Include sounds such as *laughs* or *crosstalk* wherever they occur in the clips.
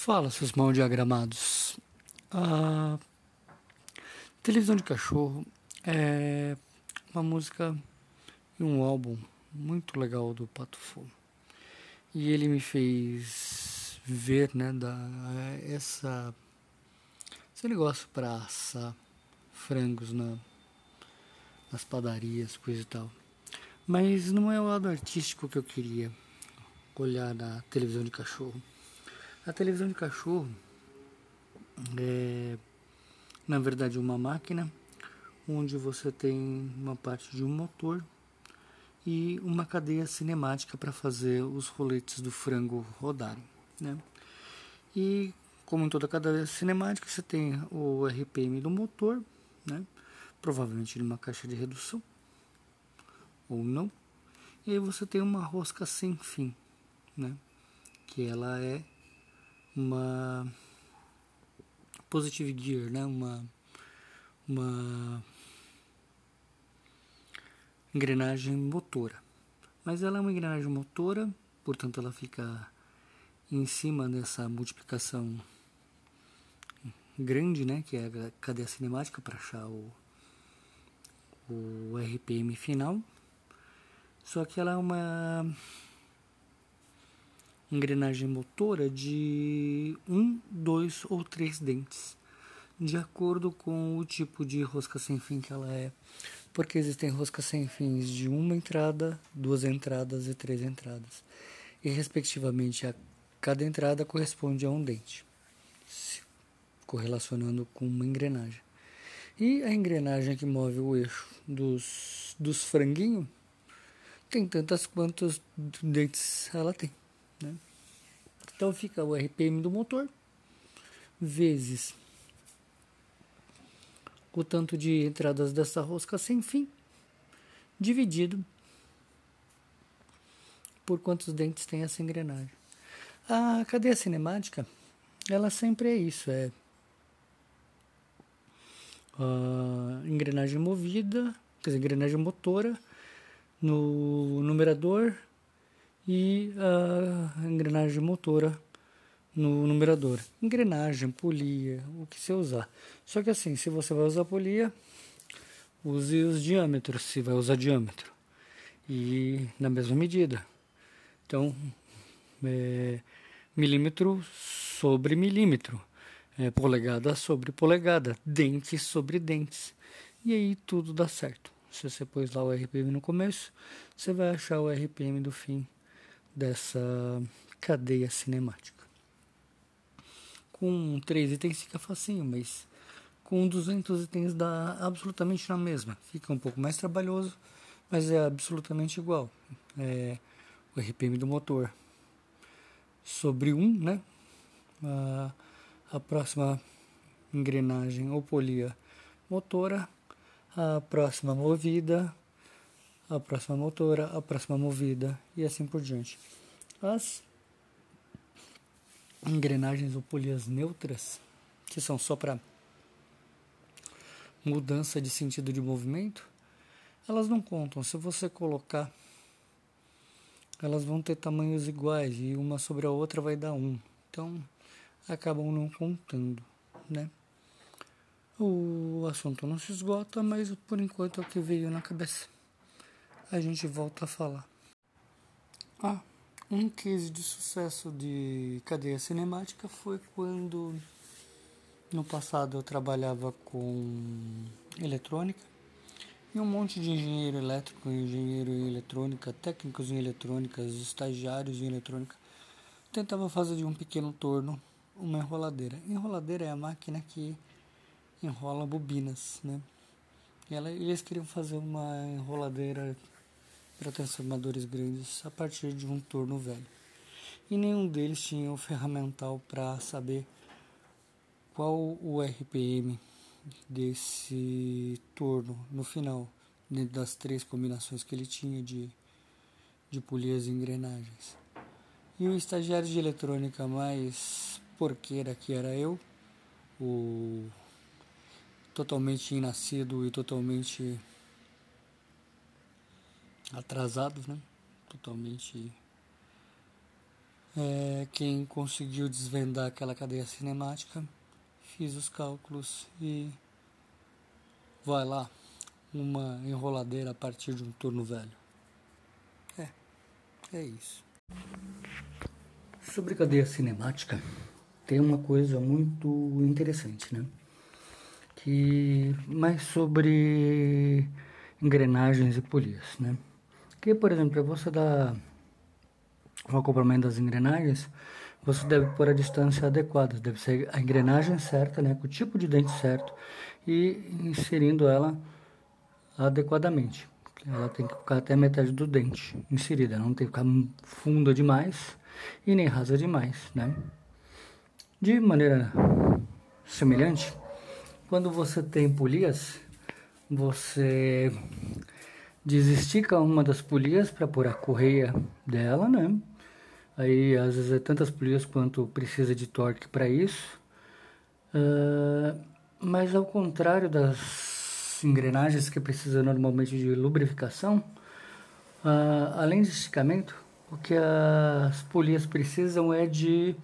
Fala, seus mal diagramados. A televisão de cachorro é uma música e um álbum muito legal do Pato Fu. E ele me fez ver, né, da, essa, esse negócio para assar frangos na, nas padarias, coisa e tal. Mas não é o lado artístico que eu queria olhar na televisão de cachorro. A televisão de cachorro é, na verdade, uma máquina onde você tem uma parte de um motor e uma cadeia cinemática para fazer os roletes do frango rodarem. Né? E como em toda cadeia cinemática, você tem o RPM do motor, né? provavelmente numa caixa de redução, ou não. E aí você tem uma rosca sem fim, né? que ela é uma positive gear, né? Uma uma engrenagem motora. Mas ela é uma engrenagem motora, portanto ela fica em cima dessa multiplicação grande, né, que é a cadeia cinemática para achar o, o RPM final. Só que ela é uma engrenagem motora de um, dois ou três dentes, de acordo com o tipo de rosca sem fim que ela é, porque existem roscas sem fins de uma entrada, duas entradas e três entradas, e respectivamente a cada entrada corresponde a um dente, correlacionando com uma engrenagem. E a engrenagem que move o eixo dos, dos franguinhos tem tantas quantos dentes ela tem. Né? Então fica o RPM do motor vezes o tanto de entradas dessa rosca sem fim dividido por quantos dentes tem essa engrenagem. A cadeia cinemática, ela sempre é isso, é engrenagem movida, quer dizer, engrenagem motora no numerador e a engrenagem motora no numerador. Engrenagem, polia, o que você usar. Só que assim, se você vai usar polia, use os diâmetros, se vai usar diâmetro. E na mesma medida. Então, é, milímetro sobre milímetro. É, polegada sobre polegada. Dentes sobre dentes. E aí tudo dá certo. Se você pôs lá o RPM no começo, você vai achar o RPM do fim dessa cadeia cinemática. Com três itens fica facinho, mas com 200 itens dá absolutamente na mesma. Fica um pouco mais trabalhoso, mas é absolutamente igual. É o RPM do motor sobre um, né? A, a próxima engrenagem ou polia motora, a próxima movida, a próxima motora, a próxima movida e assim por diante. As engrenagens ou polias neutras, que são só para mudança de sentido de movimento, elas não contam. Se você colocar, elas vão ter tamanhos iguais e uma sobre a outra vai dar um. Então, acabam não contando, né? O assunto não se esgota, mas por enquanto é o que veio na cabeça a gente volta a falar. Ah, um case de sucesso de cadeia cinemática foi quando no passado eu trabalhava com eletrônica e um monte de engenheiro elétrico, engenheiro em eletrônica, técnicos em eletrônicas, estagiários em eletrônica tentava fazer de um pequeno torno uma enroladeira. Enroladeira é a máquina que enrola bobinas, né? E ela, eles queriam fazer uma enroladeira para transformadores grandes a partir de um torno velho. E nenhum deles tinha o ferramental para saber qual o RPM desse torno no final, dentro das três combinações que ele tinha de, de polias e engrenagens. E o estagiário de eletrônica mais porqueira que era eu, o totalmente inascido e totalmente atrasados, né? Totalmente é, quem conseguiu desvendar aquela cadeia cinemática, fiz os cálculos e vai lá, uma enroladeira a partir de um turno velho. É, é isso. Sobre cadeia cinemática, tem uma coisa muito interessante, né? Que mais sobre engrenagens e polias, né? Que, por exemplo, você dar o acoplamento das engrenagens, você deve pôr a distância adequada, deve ser a engrenagem certa, né, com o tipo de dente certo e inserindo ela adequadamente. Ela tem que ficar até a metade do dente inserida, não tem que ficar funda demais e nem rasa demais, né? De maneira semelhante, quando você tem polias, você desestica uma das polias para pôr a correia dela, né? Aí às vezes é tantas polias quanto precisa de torque para isso. Uh, mas ao contrário das engrenagens que precisam normalmente de lubrificação, uh, além de esticamento, o que as polias precisam é de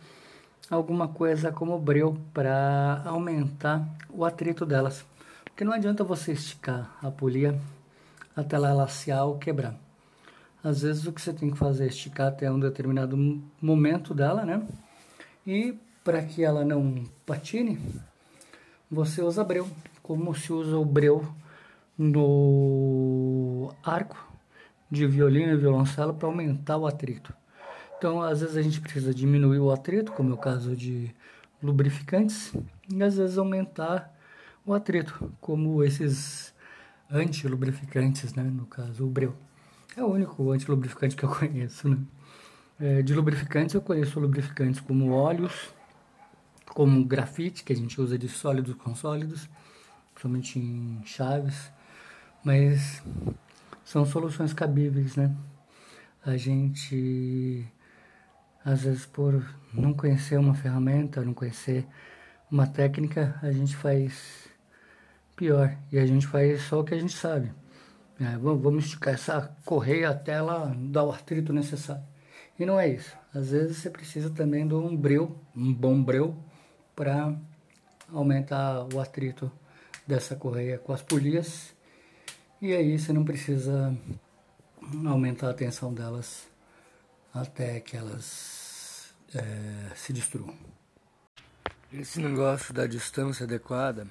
alguma coisa como breu para aumentar o atrito delas. Porque não adianta você esticar a polia até ela lacear ou quebrar. Às vezes o que você tem que fazer é esticar até um determinado momento dela, né? E para que ela não patine, você usa breu, como se usa o breu no arco de violino e violoncelo para aumentar o atrito. Então, às vezes a gente precisa diminuir o atrito, como é o caso de lubrificantes, e às vezes aumentar o atrito, como esses anti-lubrificantes, né? no caso o breu. É o único antilubrificante que eu *laughs* conheço, né? É, de lubrificantes eu conheço lubrificantes como óleos, como grafite, que a gente usa de sólidos com sólidos, principalmente em chaves, mas são soluções cabíveis, né? A gente, às vezes, por não conhecer uma ferramenta, não conhecer uma técnica, a gente faz pior e a gente faz só o que a gente sabe. É, vamos esticar essa correia até ela dar o artrito necessário. E não é isso. Às vezes você precisa também de um breu, um bom breu, para aumentar o atrito dessa correia com as polias. E aí você não precisa aumentar a tensão delas até que elas é, se destruam. Esse negócio da distância adequada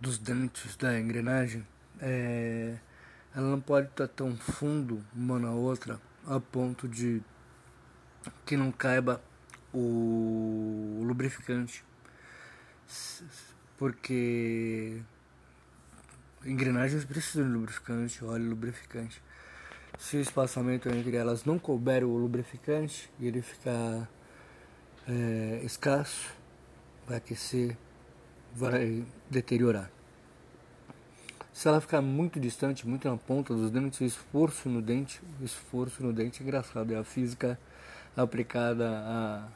dos dentes da engrenagem é, ela não pode estar tão fundo uma na outra a ponto de que não caiba o lubrificante porque engrenagens precisam de lubrificante, óleo lubrificante. Se o espaçamento entre elas não couber o lubrificante e ele ficar é, escasso, vai aquecer, vai deteriorar. Se ela ficar muito distante, muito na ponta dos dentes, o esforço no dente, o esforço no dente é engraçado, é a física aplicada à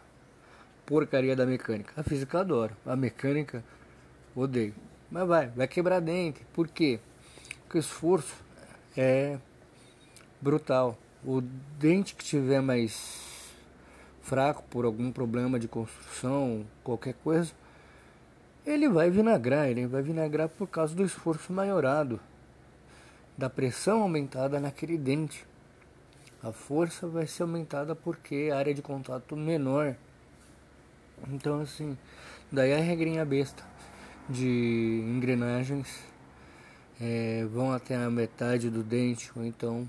porcaria da mecânica. A física adora, a mecânica odeio. Mas vai, vai quebrar dente. Por quê? Porque o esforço é brutal. O dente que tiver mais fraco por algum problema de construção, qualquer coisa, ele vai vinagrar, ele vai vinagrar por causa do esforço maiorado, da pressão aumentada naquele dente. A força vai ser aumentada porque a área de contato menor. Então assim, daí a regrinha besta de engrenagens é, vão até a metade do dente, ou então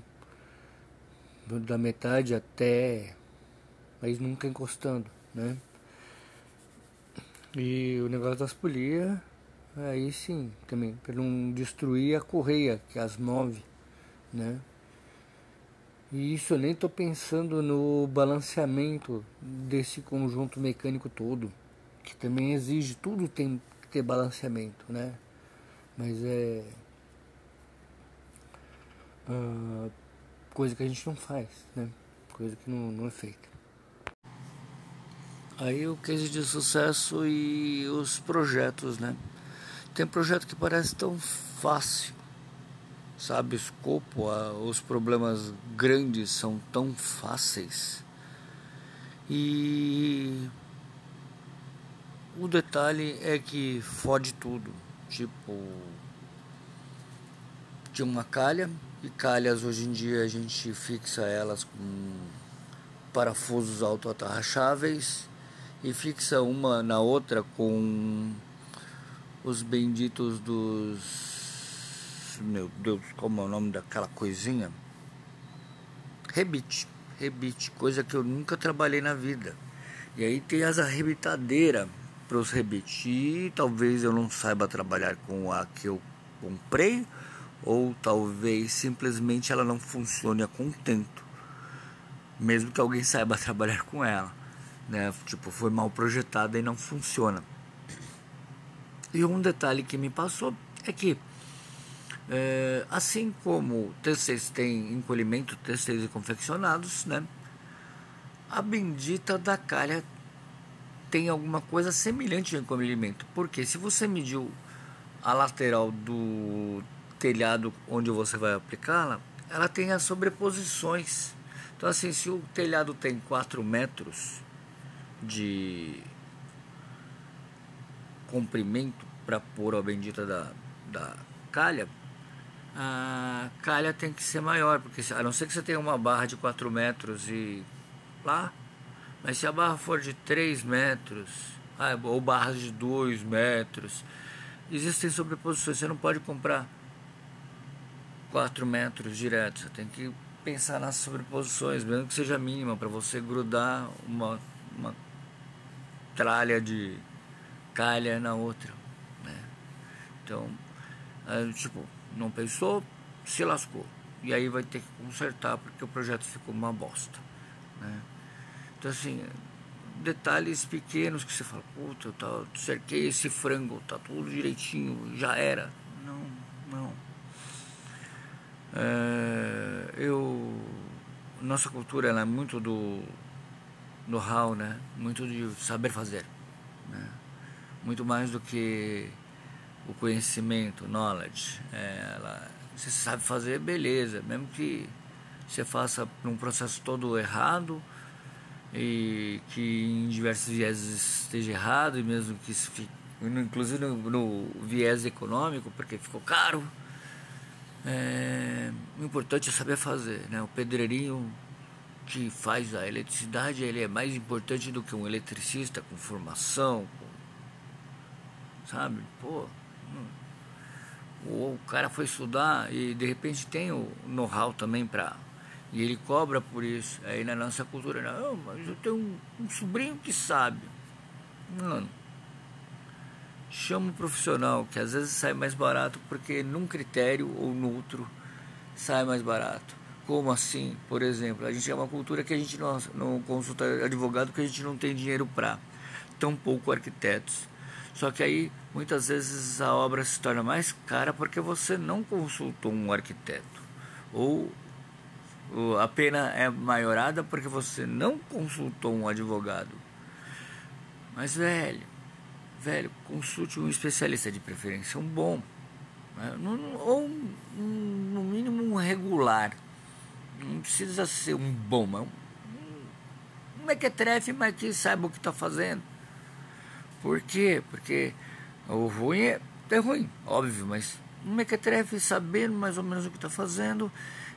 da metade até, mas nunca encostando, né? E o negócio das polias, aí sim, também, para não destruir a correia, que é as move, né? E isso eu nem estou pensando no balanceamento desse conjunto mecânico todo, que também exige, tudo tem que ter balanceamento, né? Mas é. Uh, coisa que a gente não faz, né? Coisa que não, não é feita. Aí o case de sucesso e os projetos, né? Tem projeto que parece tão fácil, sabe? O escopo, os problemas grandes são tão fáceis E o detalhe é que fode tudo. Tipo, de uma calha, e calhas hoje em dia a gente fixa elas com parafusos autoatarracháveis e fixa uma na outra com os benditos dos. Meu Deus, como é o nome daquela coisinha? Rebite. Rebite, coisa que eu nunca trabalhei na vida. E aí tem as arrebitadeiras para os rebites. E talvez eu não saiba trabalhar com a que eu comprei, ou talvez simplesmente ela não funcione a contento, mesmo que alguém saiba *laughs* trabalhar com ela. Né? Tipo, foi mal projetada e não funciona. E um detalhe que me passou é que, é, assim como têxteis tem encolhimento, têxteis e confeccionados, né? a bendita da calha tem alguma coisa semelhante ao encolhimento. Porque se você mediu a lateral do telhado onde você vai aplicá-la, ela tem as sobreposições. Então, assim, se o telhado tem 4 metros de comprimento para pôr a bendita da, da calha, a calha tem que ser maior, porque a não ser que você tenha uma barra de 4 metros e lá, mas se a barra for de 3 metros, ah, ou barras de 2 metros, existem sobreposições, você não pode comprar 4 metros direto, você tem que pensar nas sobreposições, mesmo que seja mínima, para você grudar uma, uma tralha de calha na outra. Né? Então, tipo, não pensou, se lascou. E aí vai ter que consertar porque o projeto ficou uma bosta. Né? Então, assim, detalhes pequenos que você fala, puta, eu tá, cerquei esse frango, tá tudo direitinho, já era. Não, não. É, eu, nossa cultura ela é muito do know-how, né? Muito de saber fazer, né? Muito mais do que o conhecimento, knowledge. É, ela, você sabe fazer, beleza. Mesmo que você faça um processo todo errado e que em diversos vieses esteja errado, e mesmo que isso fique, inclusive no, no viés econômico, porque ficou caro. É, o importante é saber fazer, né? O pedreirinho que faz a eletricidade ele é mais importante do que um eletricista com formação, com, sabe? Pô, hum. o cara foi estudar e de repente tem o know-how também para e ele cobra por isso. Aí na nossa cultura, não, mas eu tenho um, um sobrinho que sabe. Mano, chama um profissional, que às vezes sai mais barato porque num critério ou no outro sai mais barato. Como assim? Por exemplo, a gente é uma cultura que a gente não, não consulta advogado porque a gente não tem dinheiro para, tampouco arquitetos. Só que aí muitas vezes a obra se torna mais cara porque você não consultou um arquiteto. Ou a pena é maiorada porque você não consultou um advogado. Mas, velho, velho, consulte um especialista de preferência, um bom. Né? Ou, no mínimo, um regular não precisa ser um bom, mas um, mequetrefe, mas que saiba o que está fazendo. Por quê? Porque o ruim é, é ruim, óbvio, mas um mequetrefe sabendo mais ou menos o que está fazendo,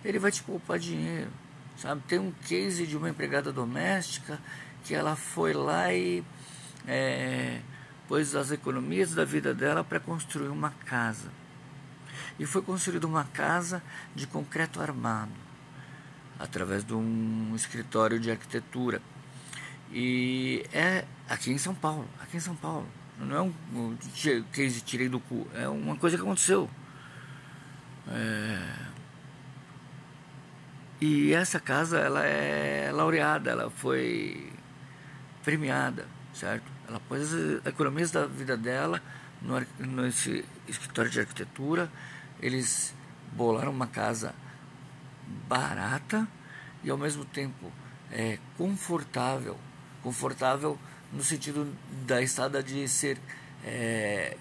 ele vai te poupar dinheiro. Sabe? Tem um case de uma empregada doméstica que ela foi lá e é, pôs as economias da vida dela para construir uma casa. E foi construída uma casa de concreto armado através de um escritório de arquitetura. E é aqui em São Paulo, aqui em São Paulo. Não é um case tirei do cu, é uma coisa que aconteceu. É... E essa casa, ela é laureada, ela foi premiada, certo? Ela pôs as economias da vida dela no, nesse escritório de arquitetura. Eles bolaram uma casa barata e ao mesmo tempo é, confortável. Confortável no sentido da estada de ser é,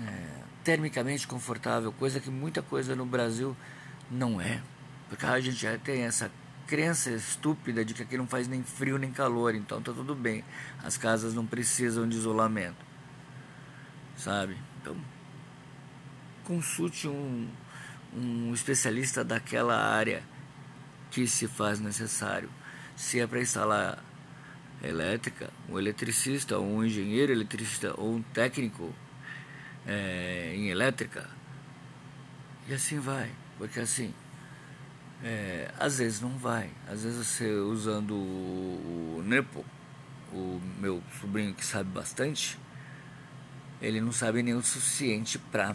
é, termicamente confortável, coisa que muita coisa no Brasil não é. Porque a gente já tem essa crença estúpida de que aqui não faz nem frio nem calor, então tá tudo bem. As casas não precisam de isolamento. Sabe? Então, consulte um, um especialista daquela área que se faz necessário. Se é para instalar elétrica, um eletricista, ou um engenheiro eletricista, ou um técnico é, em elétrica, e assim vai, porque assim é, às vezes não vai. Às vezes você usando o, o Nepo, o meu sobrinho que sabe bastante, ele não sabe nem o suficiente para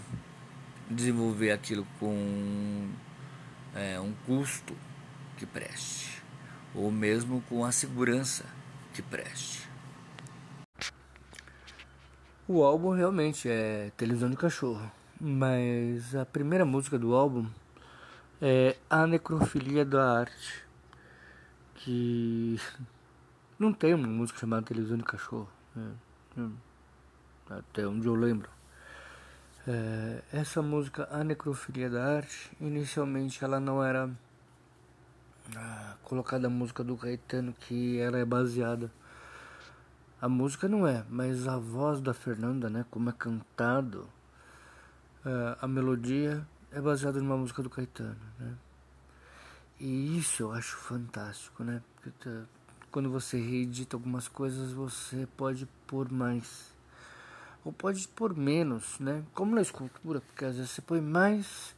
desenvolver aquilo com é, um custo que preste, ou mesmo com a segurança que preste. O álbum realmente é televisão de cachorro, mas a primeira música do álbum é A Necrofilia da Arte, que *laughs* não tem uma música chamada Televisão de Cachorro, né? até onde eu lembro. É, essa música, A Necrofilia da Arte, inicialmente ela não era ah, colocada a música do Caetano, que ela é baseada. A música não é, mas a voz da Fernanda, né, como é cantado, é, a melodia é baseado numa música do Caetano, né? E isso eu acho fantástico, né? Porque quando você reedita algumas coisas, você pode pôr mais. Ou pode pôr menos, né? Como na escultura, porque às vezes você põe mais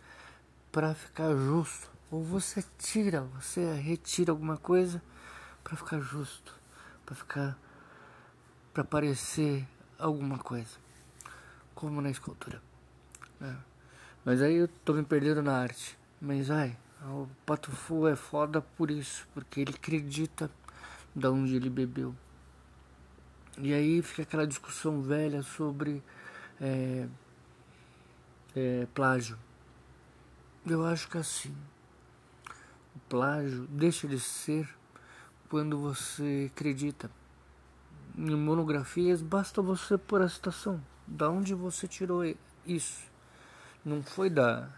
para ficar justo. Ou você tira, você retira alguma coisa para ficar justo, para ficar para parecer alguma coisa. Como na escultura. Né? Mas aí eu tô me perdendo na arte. Mas ai, o Pato Fu é foda por isso, porque ele acredita da onde ele bebeu. E aí fica aquela discussão velha sobre é, é, plágio. Eu acho que assim, o plágio deixa de ser quando você acredita. Em monografias basta você pôr a citação. Da onde você tirou isso? Não foi da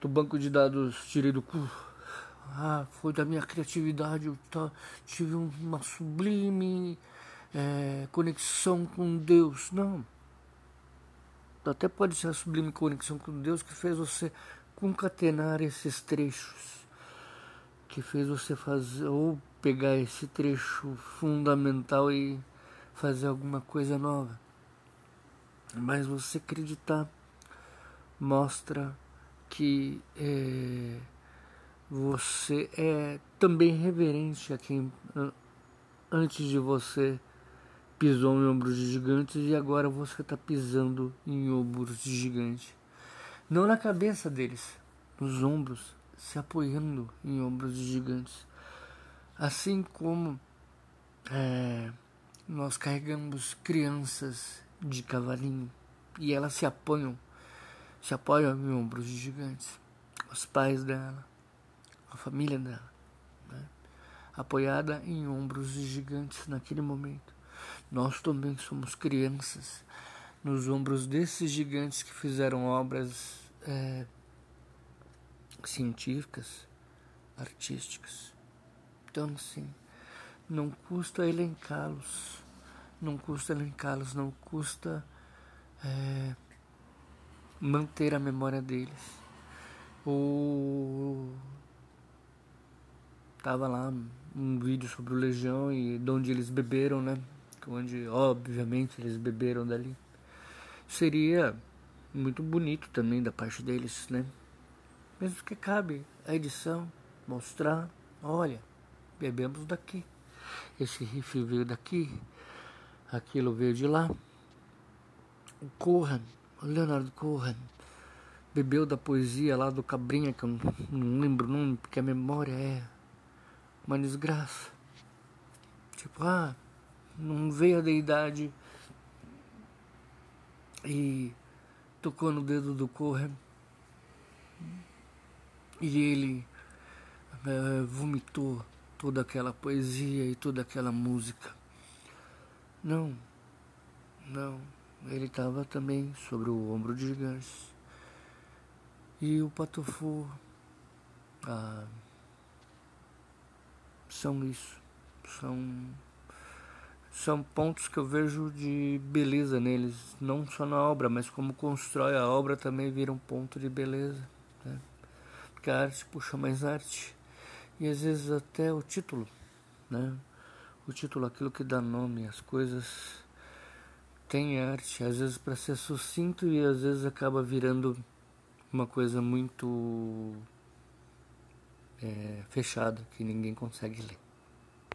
do banco de dados tirei do cu. Ah, foi da minha criatividade. Eu tive uma sublime é, conexão com Deus. Não. Até pode ser a sublime conexão com Deus que fez você concatenar esses trechos. Que fez você fazer, ou pegar esse trecho fundamental e fazer alguma coisa nova. Mas você acreditar mostra que é, você é também reverente a quem antes de você pisou em ombros de gigantes e agora você está pisando em ombros de gigante. Não na cabeça deles, nos ombros, se apoiando em ombros de gigantes. Assim como é, nós carregamos crianças de cavalinho e elas se apoiam se apoia em ombros de gigantes. Os pais dela, a família dela, né? apoiada em ombros de gigantes naquele momento. Nós também somos crianças nos ombros desses gigantes que fizeram obras é, científicas, artísticas. Então, assim, não custa elencá-los, não custa elencá-los, não custa é, manter a memória deles. O tava lá um vídeo sobre o Legião e de onde eles beberam, né? Onde obviamente eles beberam dali. Seria muito bonito também da parte deles, né? Mesmo que cabe a edição mostrar, olha, bebemos daqui. Esse rifle veio daqui, aquilo veio de lá. O Corran Leonardo Cohen bebeu da poesia lá do Cabrinha, que eu não lembro o nome, porque a memória é uma desgraça. Tipo, ah, não veio a deidade e tocou no dedo do Cohen e ele é, vomitou toda aquela poesia e toda aquela música. Não, não ele estava também sobre o ombro de gigantes. E o Patofu, ah, são isso. São são pontos que eu vejo de beleza neles, não só na obra, mas como constrói a obra também vira um ponto de beleza. Né? Porque a arte puxa mais arte. E às vezes até o título, né? O título, aquilo que dá nome às coisas, tem arte, às vezes para ser sucinto e às vezes acaba virando uma coisa muito é, fechada que ninguém consegue ler.